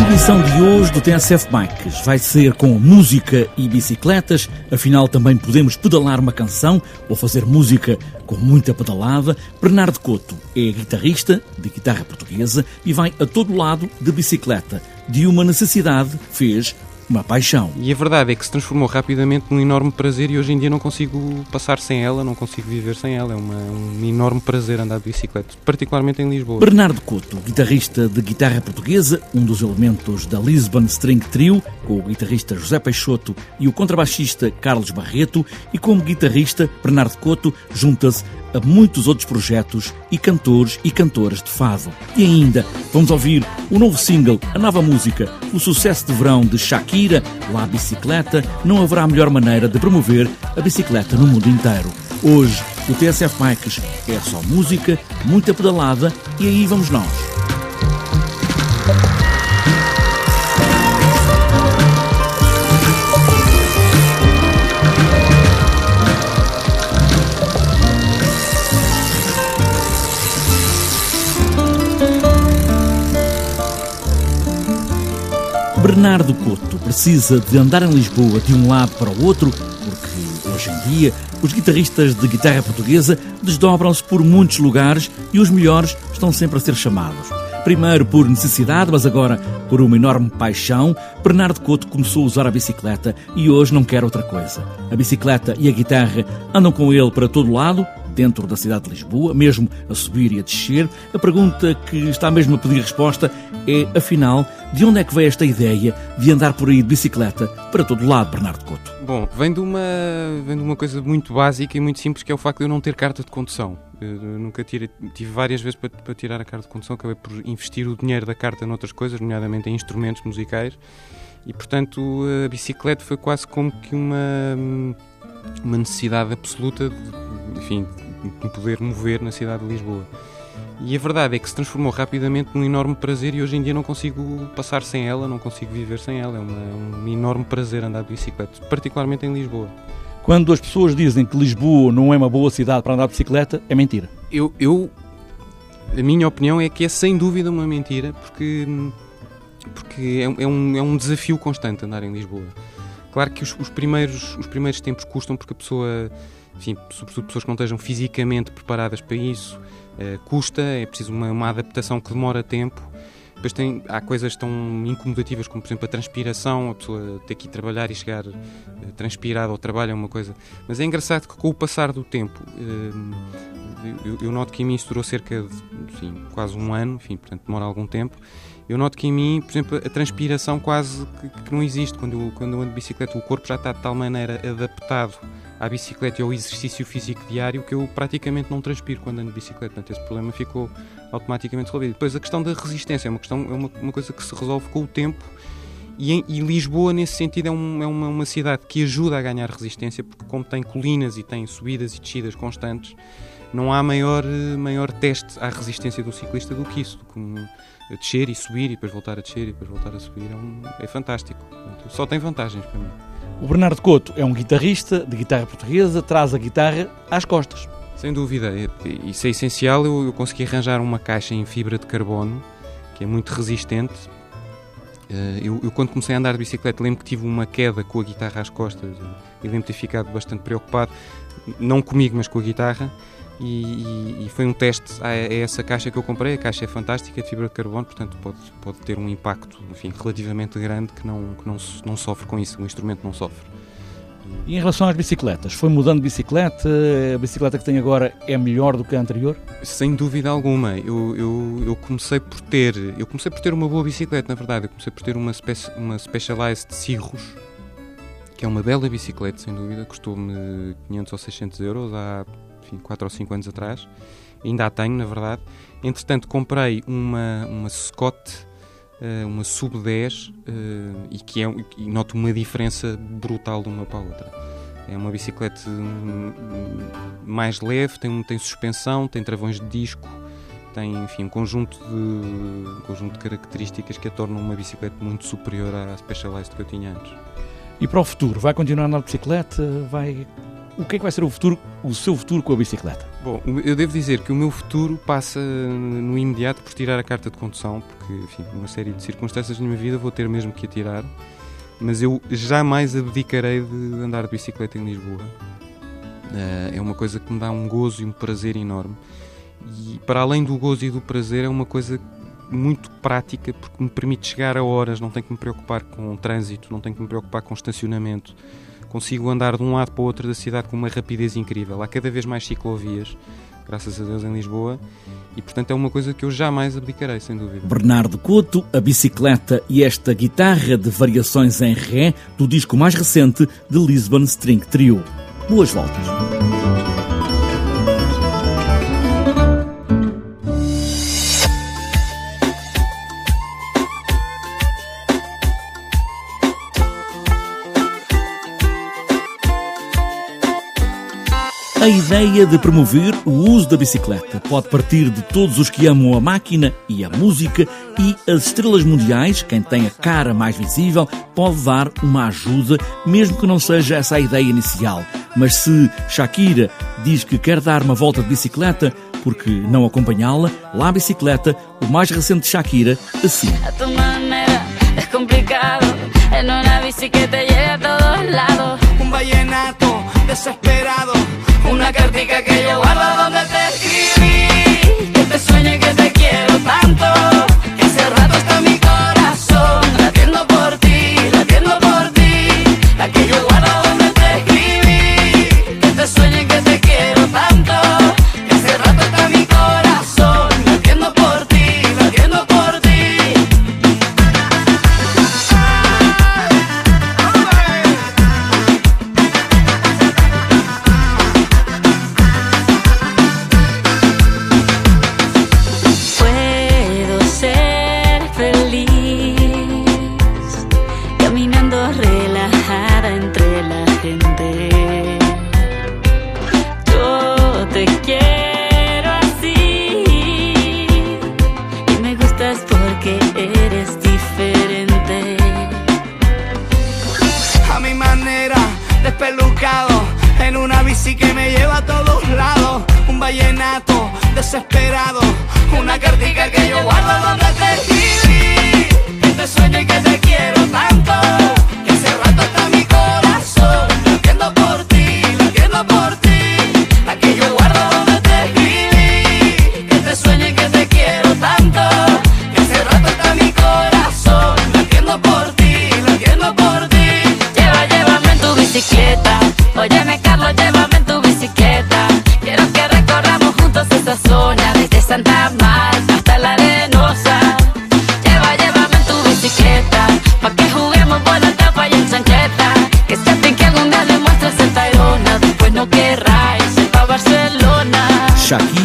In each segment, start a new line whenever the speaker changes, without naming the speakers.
edição de hoje do TSF Bikes vai ser com música e bicicletas, afinal também podemos pedalar uma canção ou fazer música com muita pedalada. Bernardo Couto é guitarrista de guitarra portuguesa e vai a todo lado de bicicleta. De uma necessidade fez uma paixão.
E a verdade é que se transformou rapidamente num enorme prazer e hoje em dia não consigo passar sem ela, não consigo viver sem ela. É uma, um enorme prazer andar de bicicleta, particularmente em Lisboa.
Bernardo Couto, guitarrista de guitarra portuguesa, um dos elementos da Lisbon String Trio, com o guitarrista José Peixoto e o contrabaixista Carlos Barreto, e como guitarrista, Bernardo Couto junta-se a muitos outros projetos e cantores e cantoras de fado. E ainda vamos ouvir o novo single, a nova música, o sucesso de verão de Shakira, lá a bicicleta, não haverá melhor maneira de promover a bicicleta no mundo inteiro. Hoje, o TSF Bikes é só música, muita pedalada e aí vamos nós. Bernardo Couto precisa de andar em Lisboa de um lado para o outro, porque hoje em dia os guitarristas de guitarra portuguesa desdobram-se por muitos lugares e os melhores estão sempre a ser chamados. Primeiro por necessidade, mas agora por uma enorme paixão, Bernardo Couto começou a usar a bicicleta e hoje não quer outra coisa. A bicicleta e a guitarra andam com ele para todo lado, dentro da cidade de Lisboa, mesmo a subir e a descer. A pergunta que está mesmo a pedir resposta é, afinal, de onde é que veio esta ideia de andar por aí de bicicleta para todo lado, Bernardo Couto?
Bom, vem de uma, vem de uma coisa muito básica e muito simples, que é o facto de eu não ter carta de condução. Eu nunca tive várias vezes para, para tirar a carta de condução, acabei por investir o dinheiro da carta noutras coisas, nomeadamente em instrumentos musicais, e portanto a bicicleta foi quase como que uma, uma necessidade absoluta de, enfim, me poder mover na cidade de Lisboa. E a verdade é que se transformou rapidamente num enorme prazer e hoje em dia não consigo passar sem ela, não consigo viver sem ela. É uma, um enorme prazer andar de bicicleta, particularmente em Lisboa.
Quando as pessoas dizem que Lisboa não é uma boa cidade para andar de bicicleta, é mentira.
Eu, eu a minha opinião é que é sem dúvida uma mentira, porque, porque é, é, um, é um desafio constante andar em Lisboa. Claro que os, os, primeiros, os primeiros tempos custam porque a pessoa enfim, sobretudo pessoas que não estejam fisicamente preparadas para isso, uh, custa, é preciso uma, uma, adaptação que demora tempo. Depois tem, há coisas tão incomodativas como, por exemplo, a transpiração, a pessoa ter que ir trabalhar e chegar uh, transpirada ao trabalho é uma coisa. Mas é engraçado que com o passar do tempo, uh, eu, eu, noto que em mim isso durou cerca de enfim, quase um ano, enfim, portanto demora algum tempo eu noto que em mim, por exemplo, a transpiração quase que, que, não existe. Quando eu, quando eu ando de bicicleta, o corpo já está de tal maneira adaptado à bicicleta e ao exercício físico diário que eu praticamente não transpiro quando ando de bicicleta. Portanto, esse problema ficou automaticamente resolvido. Depois, a questão da resistência é uma, questão, é uma, uma coisa que se resolve com o tempo. E, em, e Lisboa, nesse sentido, é, um, é uma, uma cidade que ajuda a ganhar resistência, porque, como tem colinas e tem subidas e descidas constantes, não há maior, maior teste à resistência do ciclista do que isso. Do que a descer e subir e depois voltar a descer e depois voltar a subir é, um, é fantástico. Só tem vantagens para mim.
O Bernardo Couto é um guitarrista de guitarra portuguesa, traz a guitarra às costas.
Sem dúvida, isso é essencial. Eu, eu consegui arranjar uma caixa em fibra de carbono que é muito resistente. Eh, eu, eu, quando comecei a andar de bicicleta, lembro que tive uma queda com a guitarra às costas e lembro de ter ficado bastante preocupado, não comigo, mas com a guitarra. E, e, e, foi um teste a, a, essa caixa que eu comprei. A caixa é fantástica, é de fibra de carbono, portanto pode, pode ter um impacto enfim, relativamente grande que, não, que não, não sofre com isso, o instrumento não sofre.
E em relação às bicicletas, foi mudando de bicicleta? A bicicleta que tem agora é melhor do que a anterior?
Sem dúvida alguma. Eu, eu, eu comecei por ter eu comecei por ter uma boa bicicleta, na verdade. Eu comecei por ter uma, speci, uma Specialized Cirrus, é uma bela bicicleta, sem dúvida. Custou-me 500 ou 600 euros há enfim, 4 ou 5 anos atrás. Ainda a tenho, na verdade. Entretanto, comprei uma, uma Scott, uh, uma Sub 10, uh, eh, e que é, e noto uma diferença brutal de uma para a outra. É uma bicicleta hum, mais leve, tem, tem suspensão, tem travões de disco, tem enfim, um conjunto de, um conjunto de características que a tornam uma bicicleta muito superior à Specialized que eu tinha antes.
E para o futuro, vai continuar na bicicleta? Vai O que é que vai ser o futuro, o seu futuro com a bicicleta?
Bom, eu devo dizer que o meu futuro passa no imediato por tirar a carta de condução, porque, enfim, uma série de circunstâncias na minha vida vou ter mesmo que a tirar, mas eu jamais abdicarei de andar de bicicleta em Lisboa. Eh, é uma coisa que me dá um gozo e um prazer enorme. E para além do gozo e do prazer, é uma coisa muito prática porque me permite chegar a horas, não tenho que me preocupar com trânsito, não tenho que me preocupar com estacionamento. Consigo andar de um lado para o outro da cidade com uma rapidez incrível. Há cada vez mais ciclovias, graças a Deus, em Lisboa, e portanto é uma coisa que eu jamais abdicarei, sem dúvida.
Bernardo Couto, a bicicleta e esta guitarra de variações em ré do disco mais recente de Lisbon String Trio. Boas voltas! A ideia de promover o uso da bicicleta pode partir de todos os que amam a máquina e a música e as estrelas mundiais, quem tem a cara mais visível, pode dar uma ajuda, mesmo que não seja essa a ideia inicial. Mas se Shakira diz que quer dar uma volta de bicicleta, porque não acompanhá-la, lá a bicicleta, o mais recente de Shakira, assim. A tu maneira é complicado, en una bici que te llega a todos lados. Um vallenato desesperado. Una cartica que yo guardo donde te escribí. Desesperado. Una cartica que yo guardo donde te escribí. Que te sueño y que te quiero tanto. Que hace rato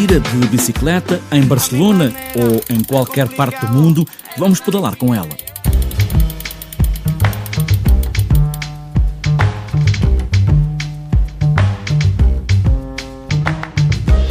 De bicicleta em Barcelona ou em qualquer parte do mundo, vamos pedalar com ela.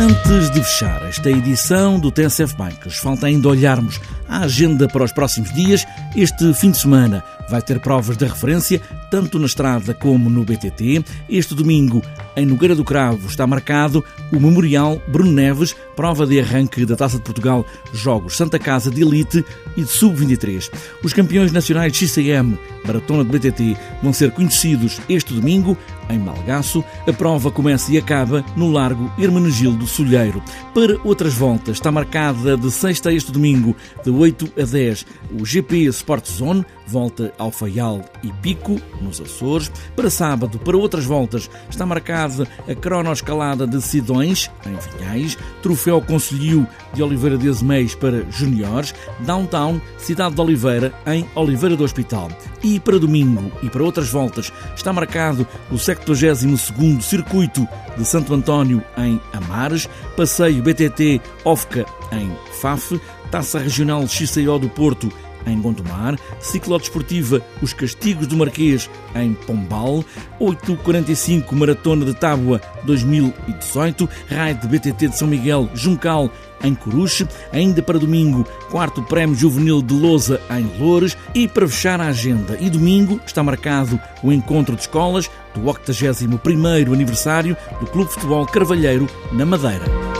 Antes de fechar esta edição do TSF Bikes, falta ainda olharmos a agenda para os próximos dias. Este fim de semana vai ter provas de referência, tanto na estrada como no BTT. Este domingo, em Nogueira do Cravo, está marcado o Memorial Bruno Neves, prova de arranque da Taça de Portugal, Jogos Santa Casa de Elite e de Sub-23. Os campeões nacionais de XCM, Maratona de BTT, vão ser conhecidos este domingo em Malgaço. A prova começa e acaba no Largo Hermenegildo Solheiro. Para outras voltas, está marcada de sexta a este domingo, de 8 a 10, o GP Sport Zone, volta ao Faial e Pico, nos Açores. Para sábado, para outras voltas, está marcada a cronoescalada de Sidões, em Vinhais, Troféu Conselho de Oliveira de Azeméis para Juniores, Downtown, Cidade de Oliveira, em Oliveira do Hospital. E para domingo e para outras voltas, está marcado o 72º Circuito de Santo António, em Amares, Passeio BTT Ofca, em Faf, Taça Regional XCO do Porto, em Gondomar, ciclodesportiva Os Castigos do Marquês, em Pombal, 845 Maratona de Tábua 2018, Raid BTT de São Miguel, Juncal em Coruche. Ainda para domingo, quarto Prémio Juvenil de Lousa em Loures. E para fechar a agenda, e domingo está marcado o encontro de escolas do 81º aniversário do Clube Futebol Carvalheiro na Madeira.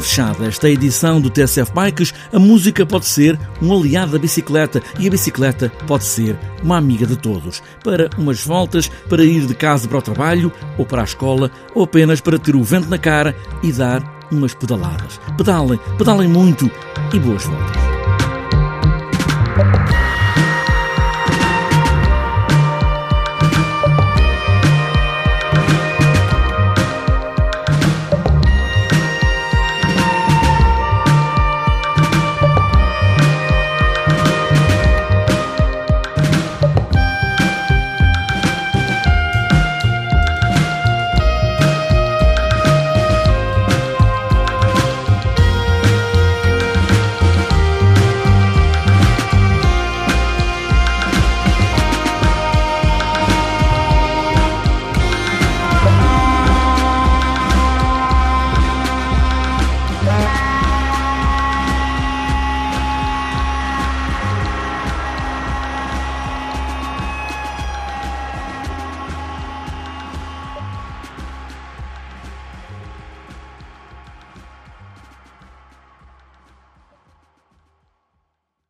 Fechada esta edição do TSF Bikes. A música pode ser um aliado da bicicleta e a bicicleta pode ser uma amiga de todos. Para umas voltas, para ir de casa para o trabalho ou para a escola, ou apenas para ter o vento na cara e dar umas pedaladas. Pedalem, pedalem muito e boas voltas.